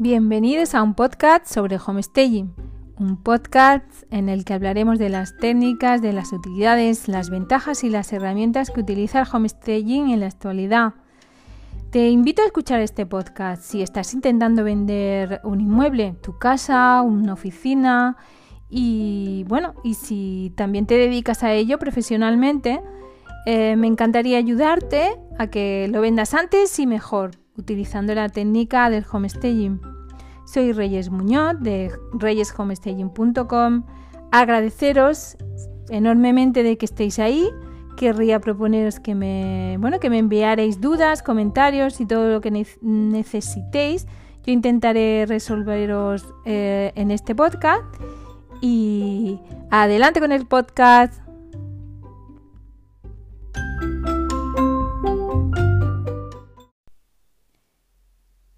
Bienvenidos a un podcast sobre homestaging, un podcast en el que hablaremos de las técnicas, de las utilidades, las ventajas y las herramientas que utiliza el homestaging en la actualidad. Te invito a escuchar este podcast si estás intentando vender un inmueble, tu casa, una oficina y bueno, y si también te dedicas a ello profesionalmente, eh, me encantaría ayudarte a que lo vendas antes y mejor utilizando la técnica del homestaging. Soy Reyes Muñoz de reyeshomestaging.com. Agradeceros enormemente de que estéis ahí. Querría proponeros que me, bueno, que me enviaréis dudas, comentarios y todo lo que necesitéis. Yo intentaré resolveros eh, en este podcast. Y adelante con el podcast.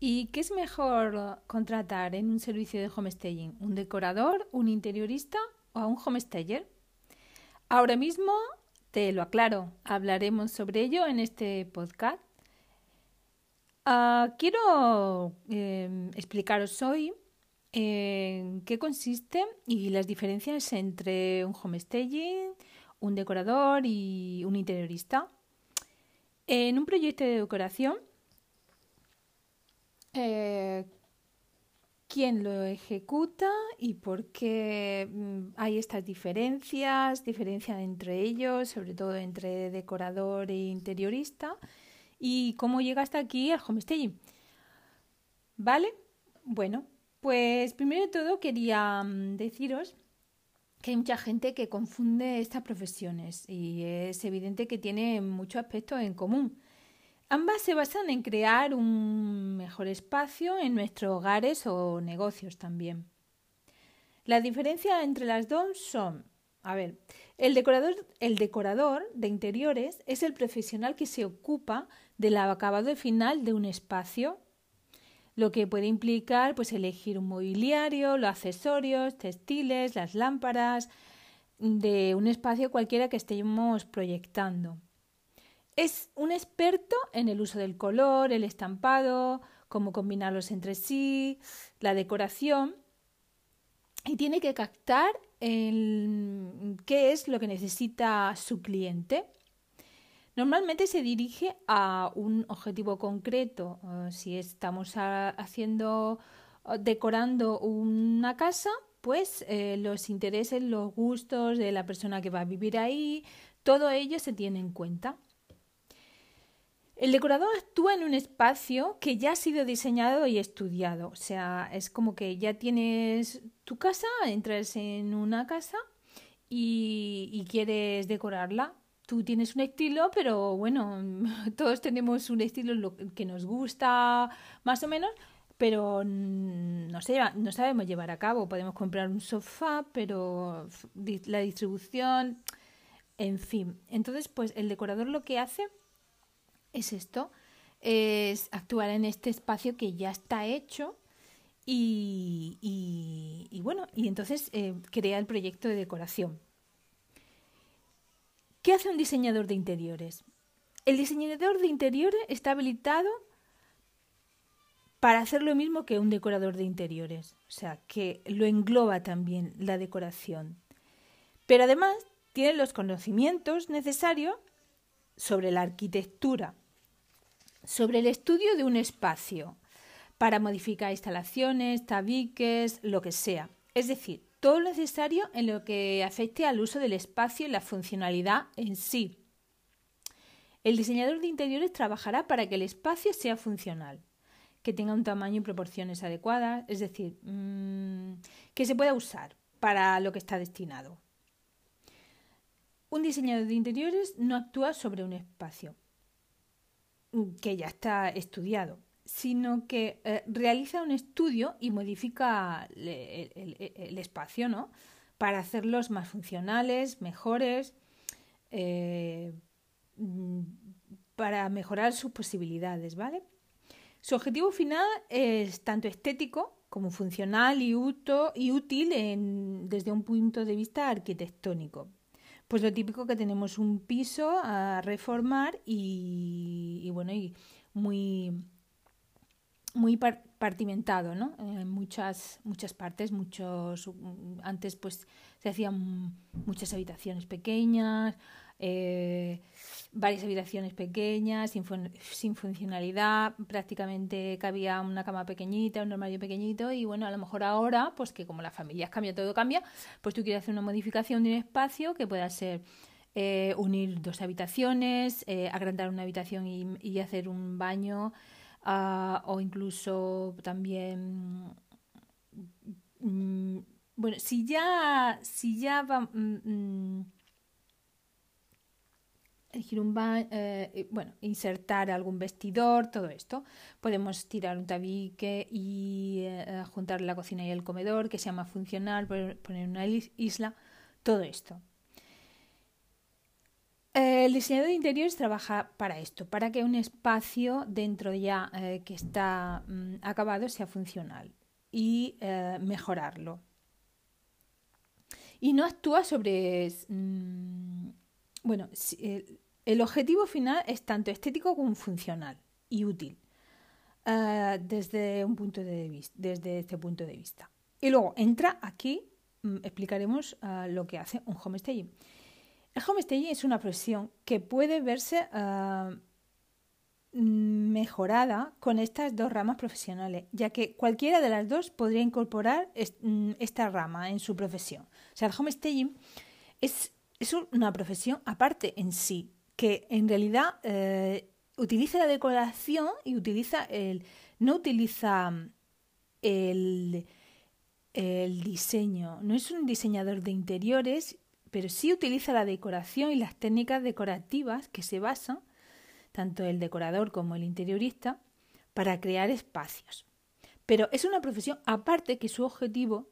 ¿Y qué es mejor contratar en un servicio de homestaging? ¿Un decorador, un interiorista o a un homestager? Ahora mismo te lo aclaro, hablaremos sobre ello en este podcast. Ah, quiero em, explicaros hoy en qué consiste y las diferencias entre un homestaging, un decorador y un interiorista. En un proyecto de decoración eh, quién lo ejecuta y por qué mm, hay estas diferencias, diferencia entre ellos, sobre todo entre decorador e interiorista, y cómo llega hasta aquí el homestaging. ¿Vale? Bueno, pues primero de todo quería mm, deciros que hay mucha gente que confunde estas profesiones y es evidente que tienen muchos aspectos en común. Ambas se basan en crear un mejor espacio en nuestros hogares o negocios también. La diferencia entre las dos son, a ver, el decorador, el decorador de interiores es el profesional que se ocupa del acabado final de un espacio, lo que puede implicar pues elegir un mobiliario, los accesorios, textiles, las lámparas de un espacio cualquiera que estemos proyectando. Es un experto en el uso del color, el estampado, cómo combinarlos entre sí, la decoración y tiene que captar qué es lo que necesita su cliente. Normalmente se dirige a un objetivo concreto. Eh, si estamos haciendo, decorando una casa, pues eh, los intereses, los gustos de la persona que va a vivir ahí, todo ello se tiene en cuenta. El decorador actúa en un espacio que ya ha sido diseñado y estudiado. O sea, es como que ya tienes tu casa, entras en una casa y, quieres decorarla. Tú tienes un estilo, pero bueno, todos tenemos un estilo que nos gusta más o menos, pero no, no sabemos llevar a cabo. Podemos comprar un sofá, pero la distribución, en fin. Entonces, pues el decorador lo que hace es esto, es actuar en este espacio que ya está hecho y, bueno, y entonces eh, crea el proyecto de decoración. ¿Qué hace un diseñador de interiores? El diseñador de interiores está habilitado para hacer lo mismo que un decorador de interiores, o sea, que lo engloba también la decoración. Pero además tiene los conocimientos necesarios sobre la arquitectura, sobre el estudio de un espacio para modificar instalaciones, tabiques, lo que sea. Es decir, todo lo necesario en lo que afecte al uso del espacio y la funcionalidad en sí. El diseñador de interiores trabajará para que el espacio sea funcional, que tenga un tamaño y proporciones adecuadas, es decir, mm, que se pueda usar para lo que está destinado. Un diseñador de interiores no actúa sobre un espacio, que ya está estudiado, sino que eh, realiza un estudio y modifica el, espacio, ¿no? Para hacerlos más funcionales, mejores, eh, para mejorar sus posibilidades, ¿vale? Su objetivo final es tanto estético como funcional y útil desde un punto de vista arquitectónico. Pues lo típico que tenemos un piso a reformar y, bueno, y muy muy partimentado, ¿no? En muchas, muchas partes, muchos antes pues se hacían muchas habitaciones pequeñas, eh, varias habitaciones pequeñas, sin, sin, funcionalidad, prácticamente cabía una cama pequeñita, un armario pequeñito y bueno, a lo mejor ahora, pues que como las familias cambian, todo cambia, pues tú quieres hacer una modificación de un espacio que pueda ser eh, unir dos habitaciones, eh, agrandar una habitación y, hacer un baño ah, o incluso también... Mm, bueno, si ya, si ya va, mm, mm, elegir un eh, bueno, insertar algún vestidor, todo esto. Podemos tirar un tabique y eh, juntar la cocina y el comedor, que sea más funcional, poner una isla, todo esto. El diseñador de interiores trabaja para esto, para que un espacio dentro ya eh, que está mm, acabado sea funcional y mejorarlo. Y no actúa sobre mm, bueno, el objetivo final es tanto estético como funcional y útil uh, desde, un punto de vista, desde este punto de vista. Y luego entra aquí, mm, explicaremos uh, lo que hace un homestaging. El homestaging es una profesión que puede verse uh, mejorada con estas dos ramas profesionales, ya que cualquiera de las dos podría incorporar mm, esta rama en su profesión. O sea, el homestaging es es una profesión aparte en sí, que en realidad eh, utiliza la decoración y utiliza el. no utiliza el, el diseño. No es un diseñador de interiores, pero sí utiliza la decoración y las técnicas decorativas que se basan, tanto el decorador como el interiorista, para crear espacios. Pero es una profesión aparte que su objetivo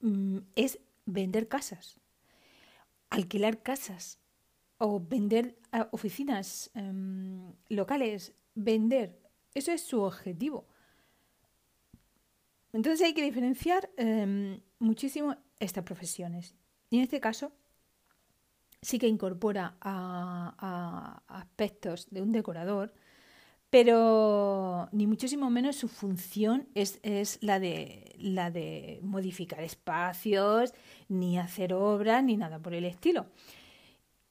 mm, es vender casas alquilar casas o vender ah, oficinas em, locales, vender. Eso es su objetivo. Entonces hay que diferenciar em, muchísimo estas profesiones. Y en este caso sí que incorpora a aspectos de un decorador, pero ni muchísimo menos su función es, la, de, modificar espacios, ni hacer obras, ni nada por el estilo.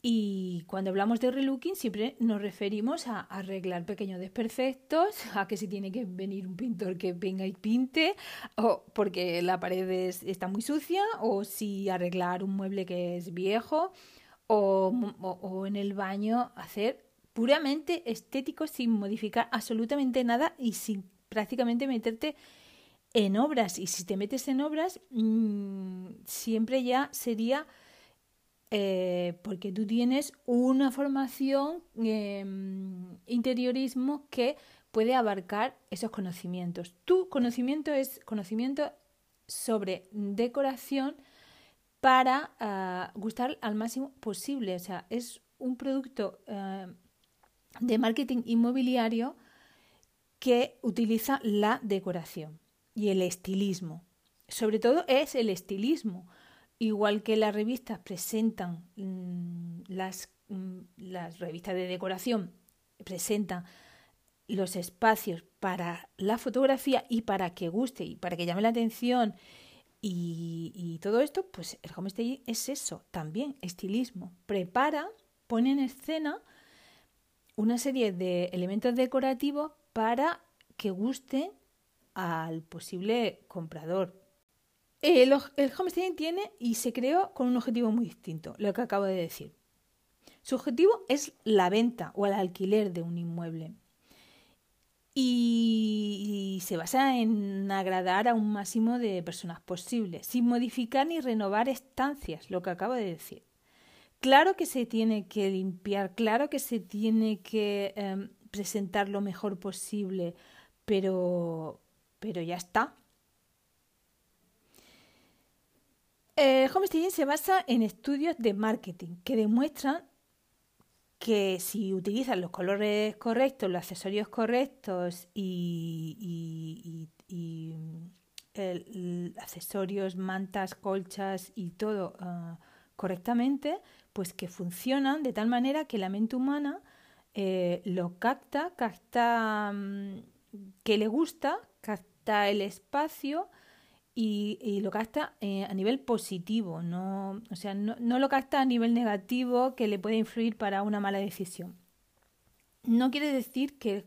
Y cuando hablamos de relooking siempre nos referimos a arreglar pequeños desperfectos, a que si tiene que venir un pintor que venga y pinte, o porque la pared está muy sucia, o si arreglar un mueble que es viejo, o en el baño hacer puramente estético sin modificar absolutamente nada y sin prácticamente meterte en obras. Y si te metes en obras, mm, siempre ya sería eh, porque tú tienes una formación em, interiorismo que puede abarcar esos conocimientos. Tu conocimiento es conocimiento sobre decoración para ah, gustar al máximo posible. O sea, es un producto eh, de marketing inmobiliario que utiliza la decoración y el estilismo. Sobre todo es el estilismo. Igual que las revistas presentan mm, las, mm, las revistas de decoración, presentan los espacios para la fotografía y para que guste y para que llame la atención y, y todo esto, pues el homestaging es eso también, estilismo. Prepara, pone en escena una serie de elementos decorativos para que guste al posible comprador. El, el homestaging tiene y se creó con un objetivo muy distinto, lo que acabo de decir. Su objetivo es la venta o el alquiler de un inmueble. Y, y, se basa en agradar a un máximo de personas posible, sin modificar ni renovar estancias, lo que acabo de decir. Claro que se tiene que limpiar, claro que se tiene que em, presentar lo mejor posible, pero, pero ya está. El homestaging se basa en estudios de marketing que demuestran que si utilizas los colores correctos, los accesorios correctos y, accesorios, mantas, colchas y todo ah, correctamente, pues que funcionan de tal manera que la mente humana eh, lo capta, capta mm, que le gusta, capta el espacio y, lo capta eh, a nivel positivo, no, o sea, no, no, lo capta a nivel negativo que le puede influir para una mala decisión. No quiere decir que,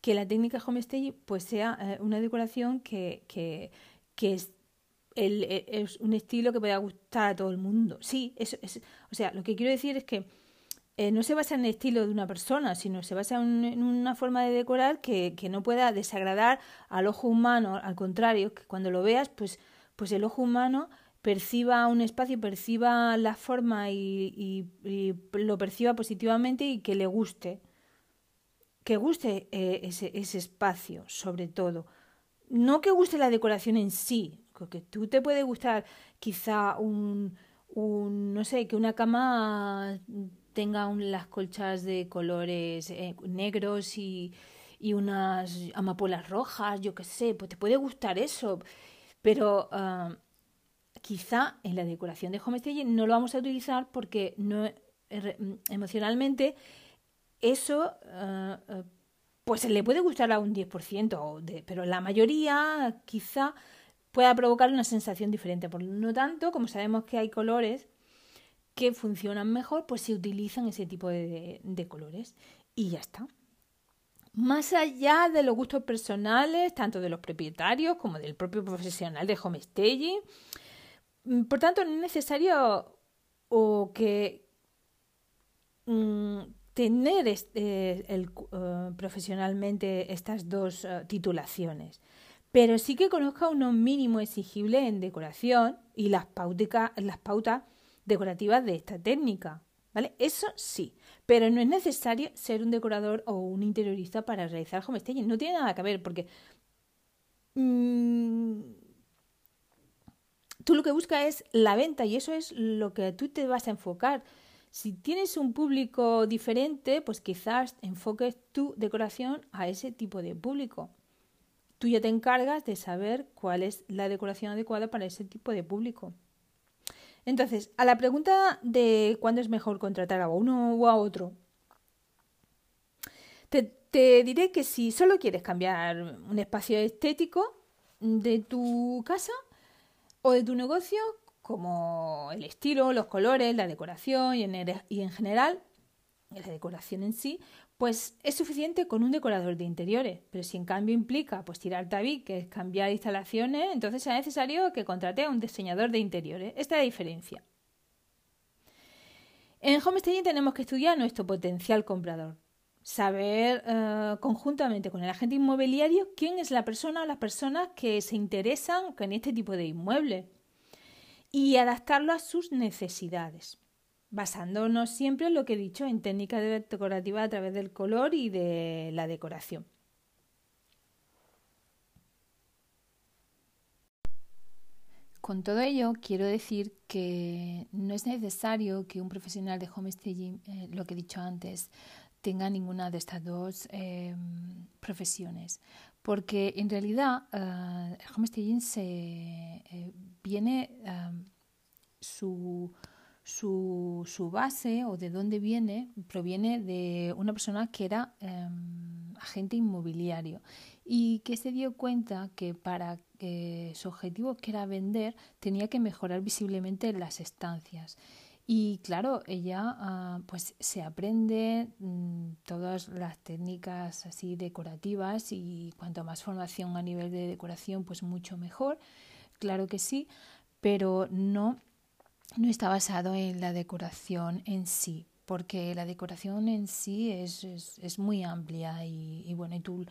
que la técnica homestaging pues sea eh, una decoración que, que, que e, es, un estilo que pueda gustar a todo el mundo. Sí, es, o sea, lo que quiero decir es que eh, no se basa en el estilo de una persona, sino se basa en, una forma de decorar que, que, no pueda desagradar al ojo humano, al contrario, que cuando lo veas, pues, pues el ojo humano perciba un espacio, perciba la forma y, y, lo perciba positivamente y que le guste, que guste eh, ese, ese espacio, sobre todo. No que guste la decoración en sí, porque tú te puede gustar quizá un, un no sé, que una cama tenga las colchas de colores eh, negros y, y, unas amapolas rojas, yo qué sé, pues te puede gustar eso, pero uh, quizá en la decoración de homestaging no lo vamos a utilizar porque no emocionalmente eso uh, pues le puede gustar a un 10%, de, pero la mayoría quizá pueda provocar una sensación diferente. Por lo tanto, como sabemos que hay colores que funcionan mejor, pues se utilizan ese tipo de, colores y ya está. Más allá de los gustos personales, tanto de los propietarios como del propio profesional de homestaging, mm, por tanto, no es necesario o que mm, tener el, eh, profesionalmente estas dos eh, titulaciones, pero sí que conozca uno mínimo exigible en decoración y las, las pautas decorativas de esta técnica. ¿Vale? Eso sí, pero no es necesario ser un decorador o un interiorista para realizar homestaging. No tiene nada que ver porque mmm, tú lo que buscas es la venta y eso es lo que tú te vas a enfocar. Si tienes un público diferente, pues quizás enfoques tu decoración a ese tipo de público. Tú ya te encargas de saber cuál es la decoración adecuada para ese tipo de público. Entonces, a la pregunta de cuándo es mejor contratar a uno o a otro, te, diré que si solo quieres cambiar un espacio estético de tu casa o de tu negocio, como el estilo, los colores, la decoración y en, y en general, la decoración en sí, pues es suficiente con un decorador de interiores, pero si en cambio implica pues tirar tabique, que es cambiar instalaciones, entonces será necesario que contrate a un diseñador de interiores. Esta es la diferencia. En homestaging tenemos que estudiar nuestro potencial comprador, saber eh, conjuntamente con el agente inmobiliario quién es la persona o las personas que se interesan en este tipo de inmueble y adaptarlo a sus necesidades basándonos siempre en lo que he dicho, en técnicas decorativas a través del color y de la decoración. Con todo ello, quiero decir que no es necesario que un profesional de homestaging, eh, lo que he dicho antes, tenga ninguna de estas dos em, profesiones, porque en realidad eh, el homestaging se eh, viene em, su su, su, base o de dónde viene proviene de una persona que era em, agente inmobiliario y que se dio cuenta que para que su objetivo que era vender tenía que mejorar visiblemente las estancias. Y claro, ella ah, pues se aprende mm, todas las técnicas así decorativas y cuanto más formación a nivel de decoración pues mucho mejor, claro que sí, pero no no está basado en la decoración en sí, porque la decoración en sí es, es, muy amplia y, bueno, y tú,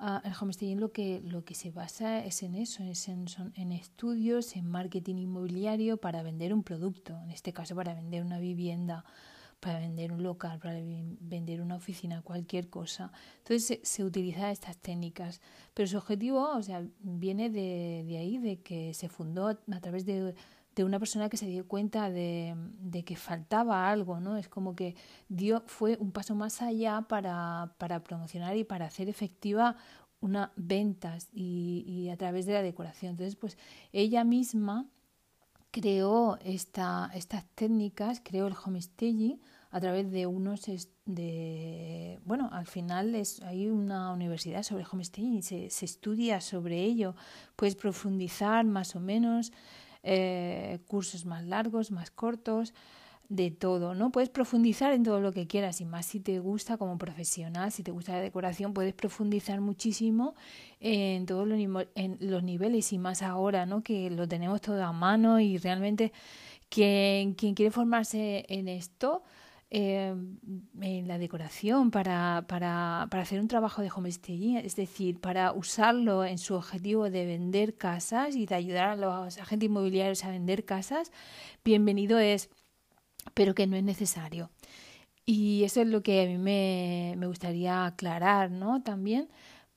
uh, el homestaging lo que, lo que se basa es en eso, es en, en estudios, en marketing inmobiliario para vender un producto, en este caso para vender una vivienda, para vender un local, para vender una oficina, cualquier cosa. Entonces se, se utilizan estas técnicas, pero su objetivo, o sea, viene de, de ahí, de que se fundó a través de de una persona que se dio cuenta de, que faltaba algo, ¿no? Es como que dio, fue un paso más allá para, para promocionar y para hacer efectiva una ventas y, a través de la decoración. Entonces, pues ella misma creó esta, estas técnicas, creó el homestaging a través de unos de bueno, al final es, hay una universidad sobre homestaying, se, se estudia sobre ello, puedes profundizar más o menos, eh, cursos más largos, más cortos, de todo, ¿no? Puedes profundizar en todo lo que quieras y más si te gusta como profesional, si te gusta la decoración, puedes profundizar muchísimo en todos los, los niveles y más ahora, ¿no? Que lo tenemos todo a mano y realmente quien, quien quiere formarse en esto, eh, en la decoración para, para, para hacer un trabajo de homestaying, es decir, para usarlo en su objetivo de vender casas y de ayudar a los agentes inmobiliarios a vender casas, bienvenido es pero que no es necesario. Y eso es lo que a mí me, me gustaría aclarar, ¿no? También,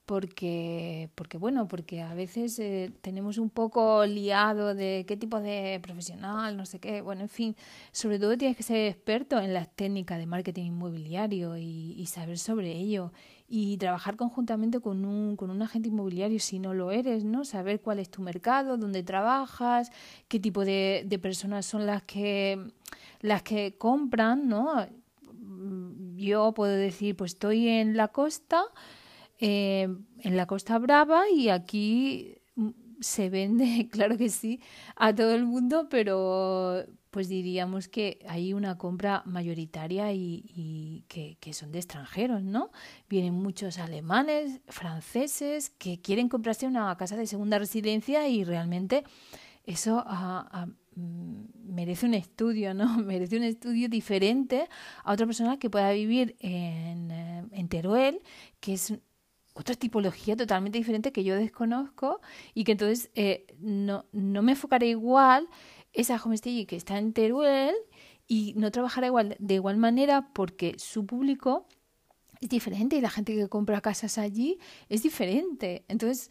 porque, porque bueno, porque a veces eh, tenemos un poco liado de qué tipo de profesional, no sé qué, bueno, en fin, sobre todo tienes que ser experto en las técnicas de marketing inmobiliario y, y saber sobre ello y trabajar conjuntamente con un, con un agente inmobiliario si no lo eres, ¿no? Saber cuál es tu mercado, dónde trabajas, qué tipo de, de personas son las que las que compran, ¿no? Yo puedo decir, pues estoy en la costa, eh, en la Costa Brava y aquí se vende, claro que sí, a todo el mundo, pero pues diríamos que hay una compra mayoritaria y, y que, son de extranjeros, ¿no? Vienen muchos alemanes, franceses, que quieren comprarse una casa de segunda residencia y realmente eso a, Mm, merece un estudio, ¿no? Merece un estudio diferente a otra persona que pueda vivir en, eh, en Teruel, que es otra tipología totalmente diferente que yo desconozco y que entonces eh, no, no me enfocaré igual esa homestay que está en Teruel y no trabajará igual de igual manera porque su público es diferente y la gente que compra casas allí es diferente. Entonces,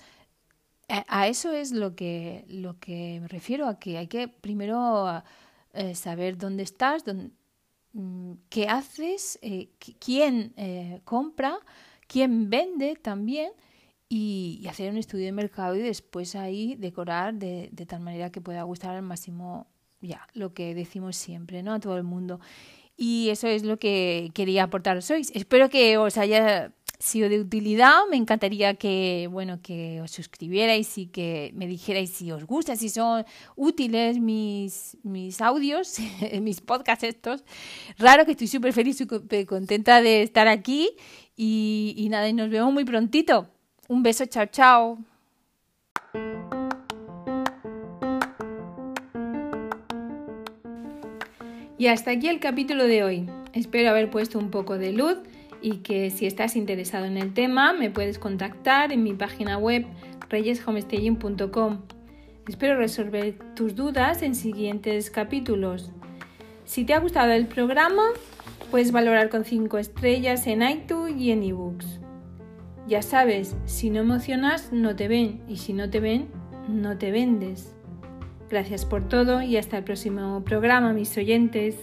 a eso es lo que, lo que me refiero, a que hay que primero eh, saber dónde estás, dónde, mm, qué haces, eh, quién eh, compra, quién vende también y, hacer un estudio de mercado y después ahí decorar de, de tal manera que pueda gustar al máximo, ya, lo que decimos siempre, ¿no? A todo el mundo. Y eso es lo que quería aportaros hoy. Espero que os haya sido de utilidad. Me encantaría que, bueno, que os suscribierais y que me dijerais si os gusta, si son útiles mis, mis audios, mis podcasts estos. Raro que estoy súper feliz, súper contenta de estar aquí. Y, nada, nos vemos muy prontito. Un beso, chao, chao. Y hasta aquí el capítulo de hoy. Espero haber puesto un poco de luz y que si estás interesado en el tema me puedes contactar en mi página web reyeshomestaging.com. Espero resolver tus dudas en siguientes capítulos. Si te ha gustado el programa, puedes valorar con 5 estrellas en iTunes y en ebooks. Ya sabes, si no emocionas, no te ven y si no te ven, no te vendes. Gracias por todo y hasta el próximo programa, mis oyentes.